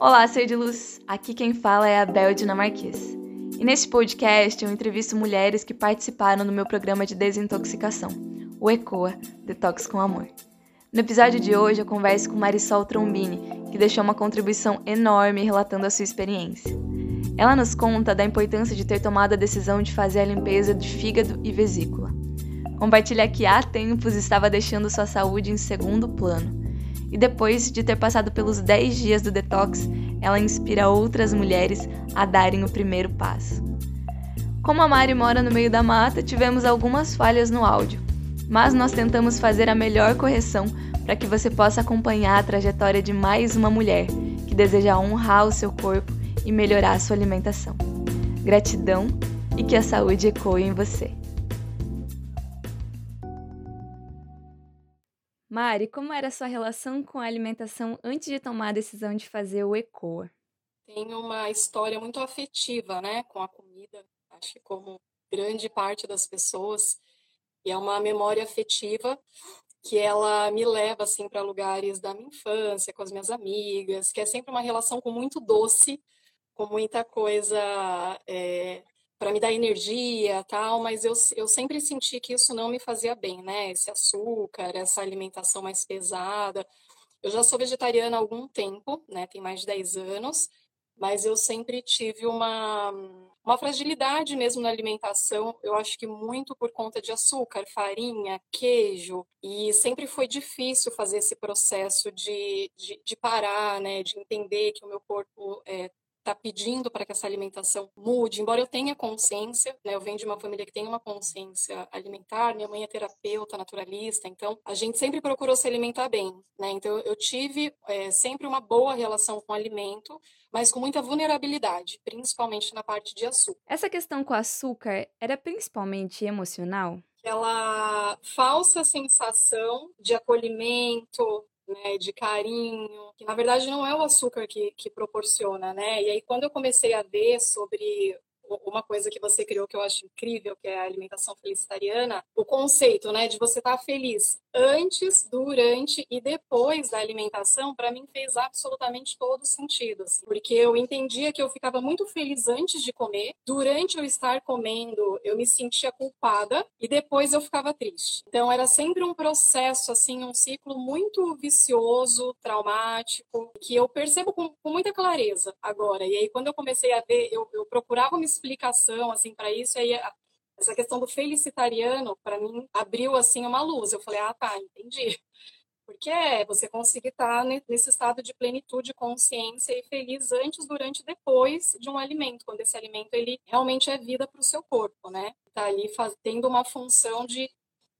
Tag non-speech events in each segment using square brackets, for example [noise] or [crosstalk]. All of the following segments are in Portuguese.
Olá, ser de luz! Aqui quem fala é a Bel Dinamarquês. E nesse podcast eu entrevisto mulheres que participaram do meu programa de desintoxicação, o ECOA Detox com Amor. No episódio de hoje eu converso com Marisol Trombini, que deixou uma contribuição enorme relatando a sua experiência. Ela nos conta da importância de ter tomado a decisão de fazer a limpeza de fígado e vesícula. Compartilha que há tempos estava deixando sua saúde em segundo plano e depois de ter passado pelos 10 dias do detox, ela inspira outras mulheres a darem o primeiro passo. Como a Mari mora no meio da mata, tivemos algumas falhas no áudio, mas nós tentamos fazer a melhor correção para que você possa acompanhar a trajetória de mais uma mulher que deseja honrar o seu corpo e melhorar a sua alimentação. Gratidão e que a saúde ecoe em você. Mari, como era a sua relação com a alimentação antes de tomar a decisão de fazer o ECOA? Tenho uma história muito afetiva, né, com a comida. Acho que como grande parte das pessoas, e é uma memória afetiva que ela me leva assim para lugares da minha infância, com as minhas amigas, que é sempre uma relação com muito doce, com muita coisa é, para me dar energia, tal, mas eu, eu sempre senti que isso não me fazia bem, né? Esse açúcar, essa alimentação mais pesada. Eu já sou vegetariana há algum tempo, né? Tem mais de 10 anos, mas eu sempre tive uma, uma fragilidade mesmo na alimentação. Eu acho que muito por conta de açúcar, farinha, queijo, e sempre foi difícil fazer esse processo de, de, de parar, né? De entender que o meu corpo é, está pedindo para que essa alimentação mude, embora eu tenha consciência, né, eu venho de uma família que tem uma consciência alimentar, minha mãe é terapeuta, naturalista, então a gente sempre procurou se alimentar bem, né, então eu tive é, sempre uma boa relação com o alimento, mas com muita vulnerabilidade, principalmente na parte de açúcar. Essa questão com açúcar era principalmente emocional? Aquela falsa sensação de acolhimento, né, de carinho, que na verdade não é o açúcar que, que proporciona, né? E aí quando eu comecei a ver sobre uma coisa que você criou que eu acho incrível, que é a alimentação felicitariana, o conceito, né, de você estar tá feliz antes, durante e depois da alimentação, para mim fez absolutamente todo sentido, assim, porque eu entendia que eu ficava muito feliz antes de comer, durante eu estar comendo, eu me sentia culpada e depois eu ficava triste. Então era sempre um processo assim, um ciclo muito vicioso, traumático, que eu percebo com, com muita clareza agora. E aí quando eu comecei a ver, eu, eu procurava uma explicação assim para isso, e aí essa questão do felicitariano para mim abriu assim uma luz. Eu falei: "Ah, tá, entendi". Porque é você conseguir estar tá nesse estado de plenitude, consciência e feliz antes, durante e depois de um alimento, quando esse alimento ele realmente é vida para o seu corpo, né? Tá ali faz, tendo uma função de,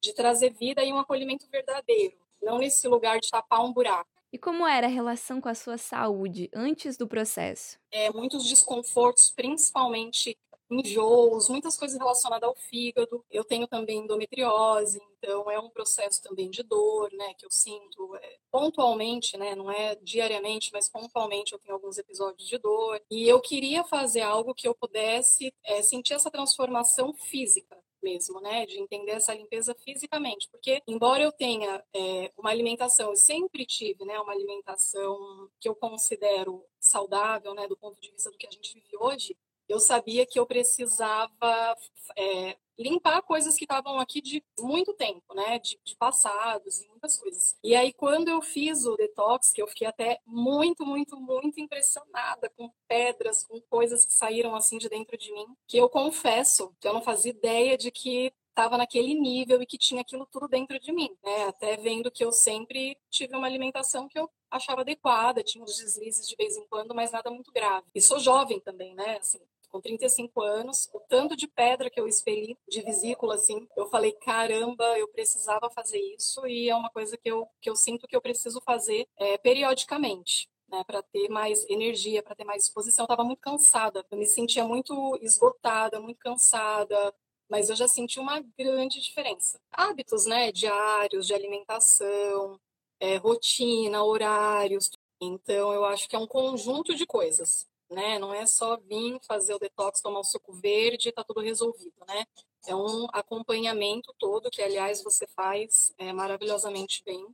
de trazer vida e um acolhimento verdadeiro, não nesse lugar de tapar um buraco. E como era a relação com a sua saúde antes do processo? É, muitos desconfortos, principalmente enjoos, muitas coisas relacionadas ao fígado. Eu tenho também endometriose, então é um processo também de dor, né, que eu sinto é, pontualmente, né, não é diariamente, mas pontualmente eu tenho alguns episódios de dor. E eu queria fazer algo que eu pudesse é, sentir essa transformação física mesmo, né, de entender essa limpeza fisicamente, porque embora eu tenha é, uma alimentação, eu sempre tive, né, uma alimentação que eu considero saudável, né, do ponto de vista do que a gente vive hoje, eu sabia que eu precisava é, limpar coisas que estavam aqui de muito tempo, né? De, de, passados e muitas coisas. E aí, quando eu fiz o detox, que eu fiquei até muito, muito, muito impressionada com pedras, com coisas que saíram assim de dentro de mim, que eu confesso que eu não fazia ideia de que estava naquele nível e que tinha aquilo tudo dentro de mim, né? Até vendo que eu sempre tive uma alimentação que eu achava adequada, tinha uns deslizes de vez em quando, mas nada muito grave. E sou jovem também, né? Assim, com 35 anos, o tanto de pedra que eu expeli de vesícula, assim, eu falei, caramba, eu precisava fazer isso e é uma coisa que eu, que eu sinto que eu preciso fazer é, periodicamente. Né, para ter mais energia, para ter mais disposição. Eu estava muito cansada, eu me sentia muito esgotada, muito cansada, mas eu já senti uma grande diferença. Hábitos, né, diários de alimentação, é, rotina, horários. Então, eu acho que é um conjunto de coisas né? Não é só vir fazer o detox, tomar um suco verde tá tudo resolvido, né? É um acompanhamento todo que, aliás, você faz é, maravilhosamente bem,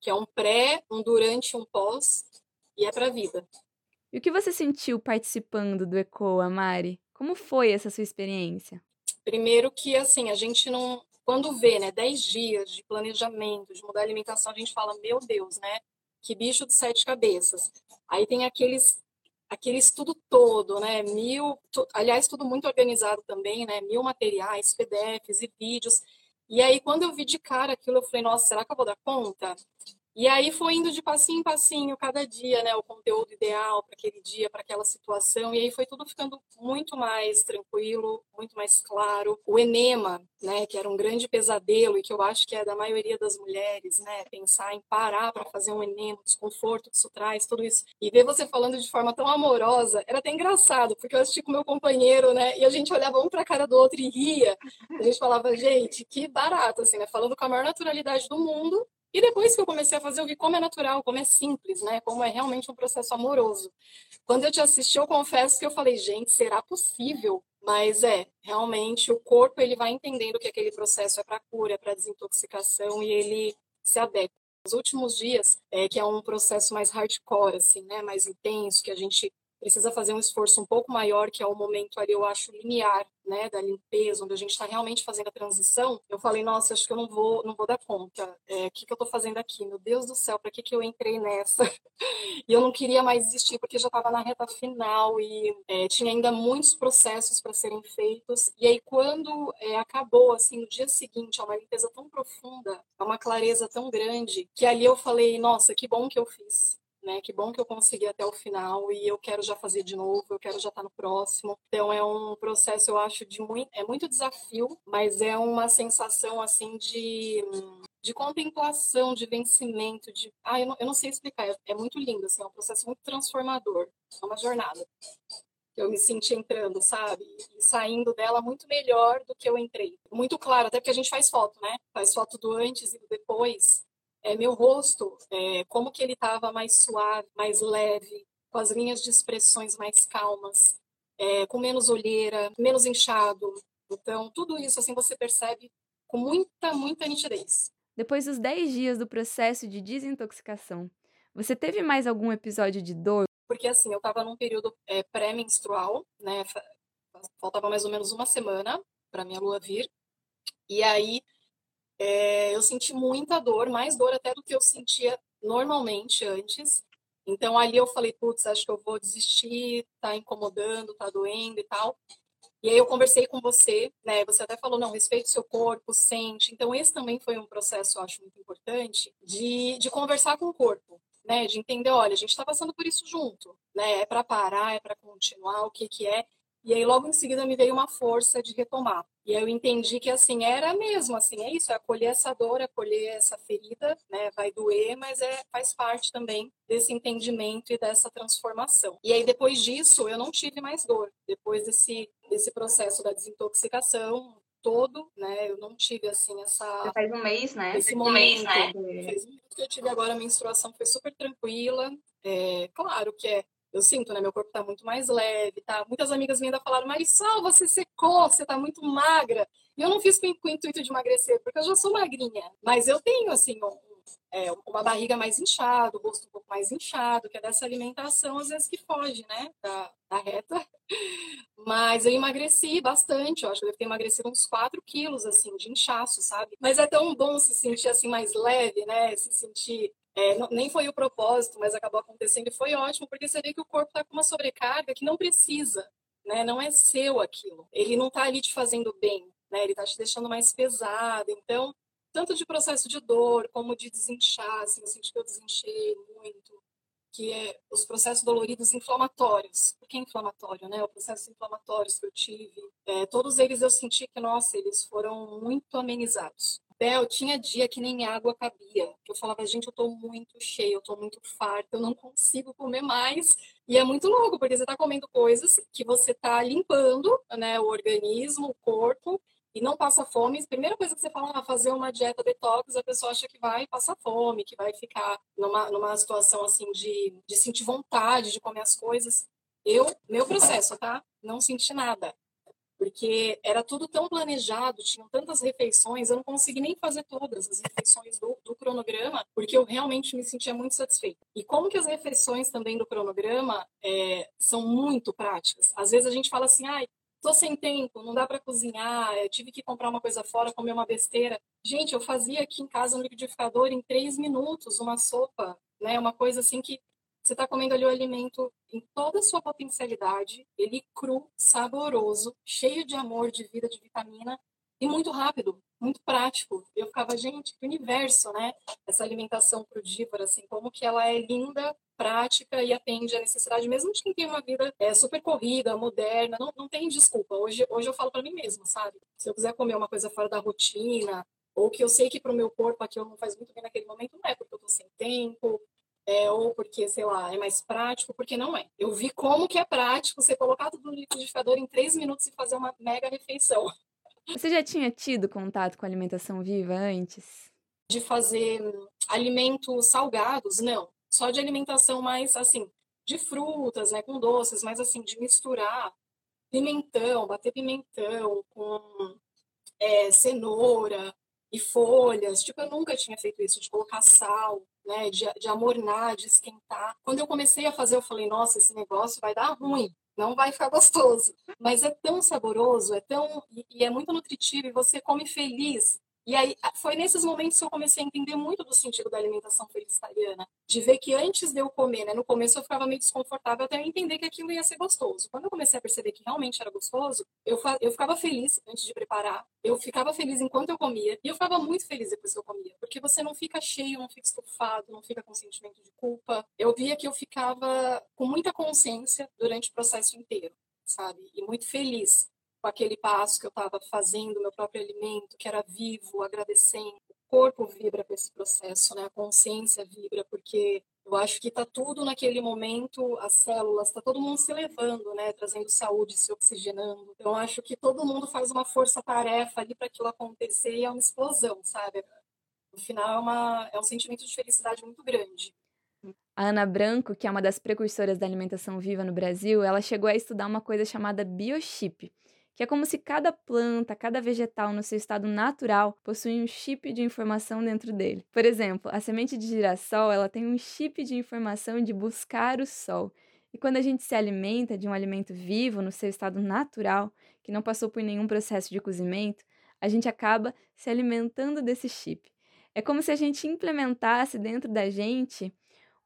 que é um pré, um durante, um pós e é para a vida. E o que você sentiu participando do ECOA, Mari? Como foi essa sua experiência? Primeiro que, assim, a gente não... Quando vê, né, 10 dias de planejamento, de mudar a alimentação, a gente fala, meu Deus, né? Que bicho de sete cabeças. Aí tem aqueles aquele estudo todo, né? Mil, aliás, tudo muito organizado também, né? Mil materiais, PDFs e vídeos. E aí, quando eu vi de cara aquilo, eu falei, nossa, será que eu vou dar conta? E aí foi indo de passinho em passinho, cada dia, né, o conteúdo ideal para aquele dia, para aquela situação, e aí foi tudo ficando muito mais tranquilo, muito mais claro. O enema, né, que era um grande pesadelo e que eu acho que é da maioria das mulheres, né, pensar em parar para fazer um enema, o desconforto que isso traz, tudo isso. E ver você falando de forma tão amorosa, era até engraçado, porque eu assisti com meu companheiro, né, e a gente olhava um para a cara do outro e ria. A gente falava, gente, que barato assim, né, falando com a maior naturalidade do mundo e depois que eu comecei a fazer, eu vi como é natural, como é simples, né? Como é realmente um processo amoroso. Quando eu te assisti, eu confesso que eu falei, gente, será possível? Mas é, realmente o corpo ele vai entendendo que aquele processo é para cura, é para desintoxicação e ele se adequa. Nos últimos dias, é, que é um processo mais hardcore, assim, né? Mais intenso, que a gente precisa fazer um esforço um pouco maior, que é o momento ali, eu acho, linear, né, da limpeza, onde a gente está realmente fazendo a transição, eu falei, nossa, acho que eu não vou, não vou dar conta. É, o que, que eu estou fazendo aqui? Meu Deus do céu, para que, que eu entrei nessa? [laughs] e eu não queria mais desistir, porque já estava na reta final e é, tinha ainda muitos processos para serem feitos. E aí, quando é, acabou, assim, no dia seguinte, é uma limpeza tão profunda, é uma clareza tão grande, que ali eu falei, nossa, que bom que eu fiz né? Que bom que eu consegui até o final e eu quero já fazer de novo, eu quero já estar no próximo. Então é um processo, eu acho, de muito, é muito desafio, mas é uma sensação assim de de contemplação, de vencimento, de ah, eu não, eu não sei explicar, é, é muito lindo, assim, é um processo muito transformador, é uma jornada eu me senti entrando, sabe? E saindo dela muito melhor do que eu entrei. Muito claro, até porque a gente faz foto, né? Faz foto do antes e do depois é, meu rosto, é, como que ele estava mais suave, mais leve, com as linhas de expressões mais calmas, é, com menos olheira, menos inchado. Então, tudo isso assim você percebe com muita, muita nitidez. Depois dos 10 dias do processo de desintoxicação, você teve mais algum episódio de dor? Porque assim, eu estava num período é, pré-menstrual, né? Faltava mais ou menos uma semana para minha lua vir. E aí é, eu senti muita dor, mais dor até do que eu sentia normalmente antes. Então ali eu falei, putz, acho que eu vou desistir, tá incomodando, tá doendo e tal. E aí eu conversei com você, né? Você até falou, não, respeite o seu corpo, sente. Então esse também foi um processo, eu acho, muito importante, de, de conversar com o corpo, né? De entender, olha, a gente está passando por isso junto, né? É para parar, é para continuar, o que que é. E aí logo em seguida me veio uma força de retomar. E aí eu entendi que assim era mesmo, assim, é isso, é acolher essa dor, acolher essa ferida, né? Vai doer, mas é faz parte também desse entendimento e dessa transformação. E aí depois disso eu não tive mais dor. Depois desse desse processo da desintoxicação, todo, né? Eu não tive assim essa. Já faz um mês, né? Esse momento. Um mês, né? Faz um mês que eu tive agora a menstruação foi super tranquila. É, claro que é eu sinto, né? Meu corpo tá muito mais leve, tá? Muitas amigas minhas ainda falaram, Marisol, você secou, você tá muito magra. E eu não fiz com, com o intuito de emagrecer, porque eu já sou magrinha. Mas eu tenho, assim, um, é, uma barriga mais inchada, o rosto um pouco mais inchado, que é dessa alimentação, às vezes, que foge, né? Da, da reta. Mas eu emagreci bastante, eu acho que eu devo ter emagrecido uns 4 quilos, assim, de inchaço, sabe? Mas é tão bom se sentir, assim, mais leve, né? Se sentir é, não, nem foi o propósito, mas acabou acontecendo e foi ótimo, porque você vê que o corpo está com uma sobrecarga que não precisa, né? Não é seu aquilo. Ele não está ali te fazendo bem, né? Ele está te deixando mais pesado. Então, tanto de processo de dor como de desinchar, assim, eu senti que eu desinchei muito, que é os processos doloridos inflamatórios. Por que inflamatório, né? Os processos inflamatórios que eu tive, é, todos eles eu senti que, nossa, eles foram muito amenizados. Bel, tinha dia que nem água cabia. Eu falava, gente, eu tô muito cheia, eu tô muito farta, eu não consigo comer mais. E é muito louco, porque você tá comendo coisas que você tá limpando, né, o organismo, o corpo, e não passa fome. Primeira coisa que você fala, ah, fazer uma dieta detox, a pessoa acha que vai passar fome, que vai ficar numa, numa situação assim de, de sentir vontade de comer as coisas. Eu, meu processo, tá? Não senti nada. Porque era tudo tão planejado, tinham tantas refeições, eu não consegui nem fazer todas as refeições do, do, cronograma, porque eu realmente me sentia muito satisfeita. E como que as refeições também do cronograma é, são muito práticas. Às vezes a gente fala assim, ai, tô sem tempo, não dá para cozinhar, tive que comprar uma coisa fora, comer uma besteira. Gente, eu fazia aqui em casa no liquidificador em três minutos uma sopa, né? Uma coisa assim que você está comendo ali o alimento em toda a sua potencialidade, ele cru, saboroso, cheio de amor, de vida, de vitamina e muito rápido, muito prático. Eu ficava, gente, que universo, né? Essa alimentação crudívora, assim, como que ela é linda, prática e atende à necessidade, mesmo de quem tem uma vida é, super corrida, moderna, não, não tem desculpa. Hoje, hoje eu falo para mim mesma, sabe? Se eu quiser comer uma coisa fora da rotina, ou que eu sei que para o meu corpo aquilo não faz muito bem naquele momento, não é porque eu estou sem tempo, é, ou porque, sei lá, é mais prático, porque não é. Eu vi como que é prático você colocar tudo no liquidificador em três minutos e fazer uma mega refeição. Você já tinha tido contato com alimentação viva antes? De fazer alimentos salgados, não. Só de alimentação mais, assim, de frutas, né, com doces, mas assim, de misturar pimentão, bater pimentão com é, cenoura e folhas. Tipo, eu nunca tinha feito isso, de colocar sal né, de, de amornar, de esquentar. Quando eu comecei a fazer, eu falei, nossa, esse negócio vai dar ruim, não vai ficar gostoso. Mas é tão saboroso, é tão e, e é muito nutritivo e você come feliz e aí foi nesses momentos que eu comecei a entender muito do sentido da alimentação felicitariana, de ver que antes de eu comer, né, no começo eu ficava meio desconfortável até eu entender que aquilo ia ser gostoso. Quando eu comecei a perceber que realmente era gostoso, eu, eu ficava feliz antes de preparar, eu ficava feliz enquanto eu comia e eu ficava muito feliz depois que eu comia, porque você não fica cheio, não fica estufado, não fica com sentimento de culpa. Eu via que eu ficava com muita consciência durante o processo inteiro, sabe? E muito feliz com aquele passo que eu estava fazendo, meu próprio alimento, que era vivo, agradecendo. O corpo vibra com esse processo, né? A consciência vibra, porque eu acho que está tudo naquele momento, as células, está todo mundo se levando, né? Trazendo saúde, se oxigenando. Então, acho que todo mundo faz uma força-tarefa ali para aquilo acontecer e é uma explosão, sabe? No final, é, uma, é um sentimento de felicidade muito grande. A Ana Branco, que é uma das precursoras da alimentação viva no Brasil, ela chegou a estudar uma coisa chamada biochip, que é como se cada planta, cada vegetal no seu estado natural possui um chip de informação dentro dele. Por exemplo, a semente de girassol, ela tem um chip de informação de buscar o sol. E quando a gente se alimenta de um alimento vivo no seu estado natural, que não passou por nenhum processo de cozimento, a gente acaba se alimentando desse chip. É como se a gente implementasse dentro da gente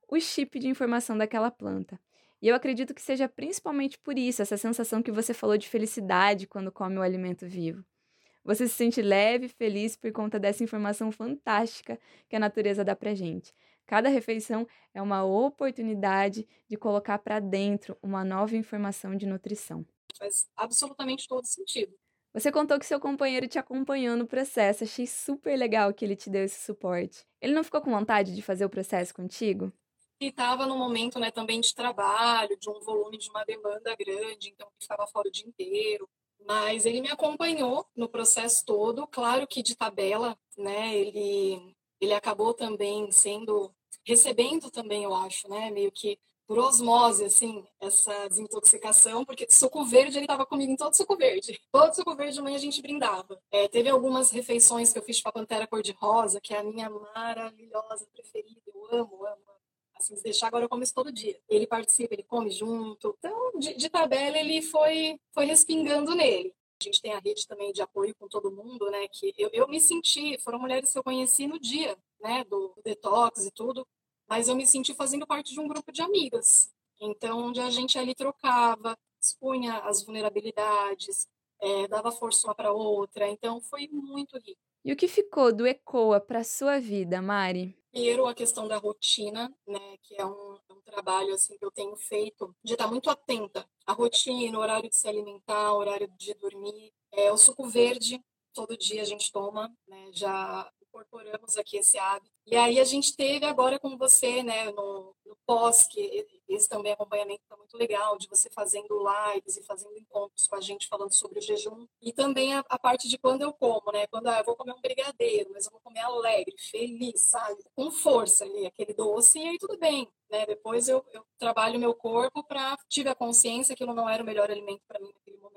o chip de informação daquela planta. E eu acredito que seja principalmente por isso, essa sensação que você falou de felicidade quando come o alimento vivo. Você se sente leve e feliz por conta dessa informação fantástica que a natureza dá pra gente. Cada refeição é uma oportunidade de colocar para dentro uma nova informação de nutrição. Faz absolutamente todo sentido. Você contou que seu companheiro te acompanhou no processo. Achei super legal que ele te deu esse suporte. Ele não ficou com vontade de fazer o processo contigo? Estava no momento né, também de trabalho, de um volume de uma demanda grande, então ele ficava fora o dia inteiro. Mas ele me acompanhou no processo todo, claro que de tabela, né? Ele, ele acabou também sendo, recebendo também, eu acho, né? Meio que por osmose, assim, essa desintoxicação, porque suco verde, ele estava comigo em todo suco verde. [laughs] Todo suco verde de manhã a gente brindava. É, teve algumas refeições que eu fiz para a Pantera Cor-de-Rosa, que é a minha maravilhosa preferida, eu amo, amo, Assim, se deixar agora eu como isso todo dia. Ele participa, ele come junto. Então, de, de tabela, ele foi, foi respingando nele. A gente tem a rede também de apoio com todo mundo, né? Que eu, eu me senti, foram mulheres que eu conheci no dia, né? Do, do detox e tudo, mas eu me senti fazendo parte de um grupo de amigas. Então, onde a gente ali trocava, expunha as vulnerabilidades, é, dava força uma para outra. Então, foi muito rico. E o que ficou do ECOA para sua vida, Mari? Primeiro, a questão da rotina, né, que é um, é um, trabalho assim que eu tenho feito de estar muito atenta à rotina, horário de se alimentar, horário de dormir. É, o suco verde, todo dia a gente toma, né, já incorporamos aqui esse hábito. E aí a gente teve agora com você, né, no, no pós, que esse também acompanhamento está muito legal, de você fazendo lives e fazendo encontros com a gente falando sobre o jejum. E também a, a parte de quando eu como, né? Quando ah, eu vou comer um brigadeiro, mas eu vou comer alegre, feliz, sabe? Com força ali, aquele doce, e aí tudo bem. Né? Depois eu, eu trabalho meu corpo para tive a consciência que ele não era o melhor alimento para mim naquele momento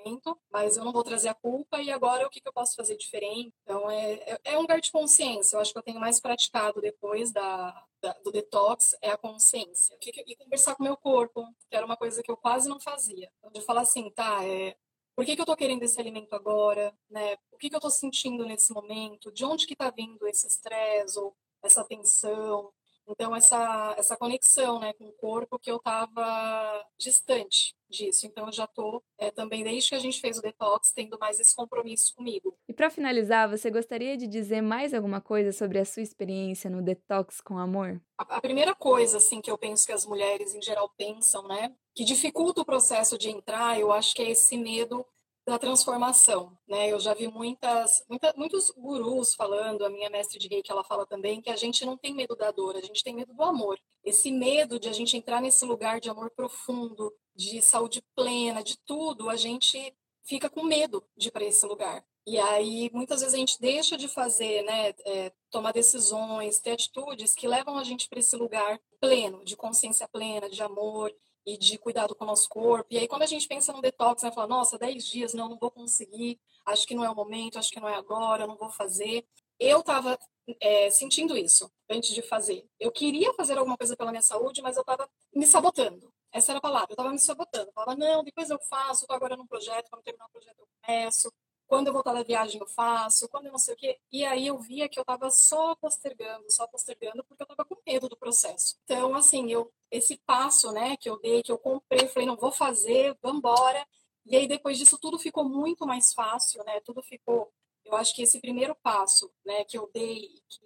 mas eu não vou trazer a culpa e agora o que, que eu posso fazer diferente? Então, é, é, é um lugar de consciência. Eu acho que eu tenho mais praticado depois da do detox é a consciência. E conversar com o meu corpo, que era uma coisa que eu quase não fazia. Então, de falar assim, tá, é, por que, que eu estou querendo esse alimento agora, né? O que, que eu estou sentindo nesse momento? De onde que está vindo esse estresse ou essa tensão? Então, essa, essa conexão né, com o corpo que eu estava distante disso. Então, eu já estou é, também, desde que a gente fez o detox, tendo mais esse compromisso comigo. E para finalizar, você gostaria de dizer mais alguma coisa sobre a sua experiência no detox com amor? A, a primeira coisa, assim, que eu penso que as mulheres em geral pensam, né, que dificulta o processo de entrar, eu acho que é esse medo da transformação, né? Eu já vi muitas, muita, muitos gurus falando, a minha mestre de reiki, ela fala também que a gente não tem medo da dor, a gente tem medo do amor. Esse medo de a gente entrar nesse lugar de amor profundo, de saúde plena, de tudo, a gente fica com medo de ir para esse lugar. E aí, muitas vezes a gente deixa de fazer, né, é, tomar decisões, ter atitudes que levam a gente para esse lugar pleno, de consciência plena, de amor, e de cuidado com o nosso corpo. E aí, quando a gente pensa no detox, né, fala, nossa, 10 dias, não, não vou conseguir, acho que não é o momento, acho que não é agora, não vou fazer. Eu estava é, sentindo isso antes de fazer. Eu queria fazer alguma coisa pela minha saúde, mas eu estava me sabotando. Essa era a palavra, eu estava me sabotando. Eu falava, não, depois eu faço, estou agora num projeto, quando terminar o projeto eu começo quando eu voltar da viagem eu faço, quando eu não sei o quê. E aí eu via que eu estava só postergando, só postergando, porque eu estava com medo do processo. Então, assim, eu esse passo, né, que eu dei, que eu comprei, falei, não, vou fazer, vamos embora. E aí depois disso tudo ficou muito mais fácil, né? Tudo ficou, eu acho que esse primeiro passo, né, que eu dei, que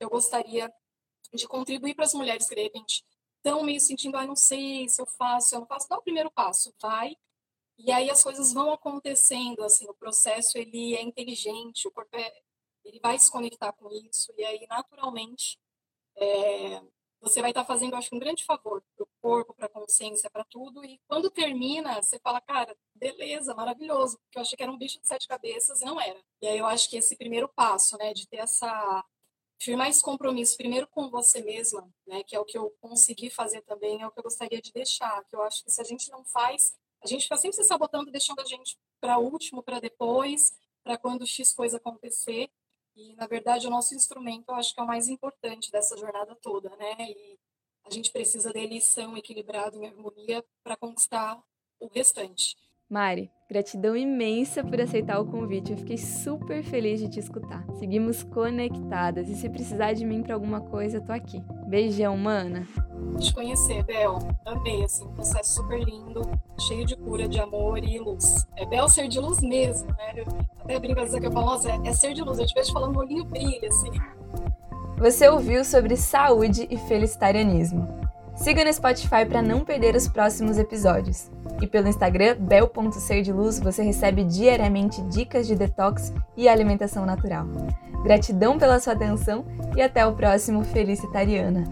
eu gostaria de contribuir para as mulheres que de repente estão meio sentindo, ah, não sei se eu faço, se eu não faço, dá o primeiro passo, vai, e aí as coisas vão acontecendo, assim, o processo ele é inteligente, o corpo é, ele vai se conectar com isso e aí naturalmente é, você vai estar fazendo, acho, um grande favor para o corpo, para a consciência, para tudo. E quando termina, você fala, cara, beleza, maravilhoso, porque eu achei que era um bicho de sete cabeças e não era. E aí eu acho que esse primeiro passo, né, de ter essa firmar esse compromisso primeiro com você mesma, né, que é o que eu consegui fazer também, é o que eu gostaria de deixar, que eu acho que se a gente não faz, a gente fica sempre se sabotando, deixando a gente para último, para depois, para quando X coisa acontecer. E, na verdade, o nosso instrumento eu acho que é o mais importante dessa jornada toda, né? E a gente precisa dele são, equilibrado, em harmonia, para conquistar o restante. Mari, gratidão imensa por aceitar o convite. Eu fiquei super feliz de te escutar. Seguimos conectadas e se precisar de mim para alguma coisa, eu tô aqui. Beijão, mana. Te conhecer, Bel. Amei, assim, um processo super lindo, cheio de cura, de amor e luz. É Bel ser de luz mesmo, né? Eu até brinco às vezes que eu falo, nossa, é, é ser de luz. Eu te vejo falando, o olhinho brilha, assim. Você ouviu sobre saúde e felicitarianismo. Siga no Spotify para não perder os próximos episódios. E pelo Instagram, bel.serdiluz, você recebe diariamente dicas de detox e alimentação natural. Gratidão pela sua atenção e até o próximo Felicitariana!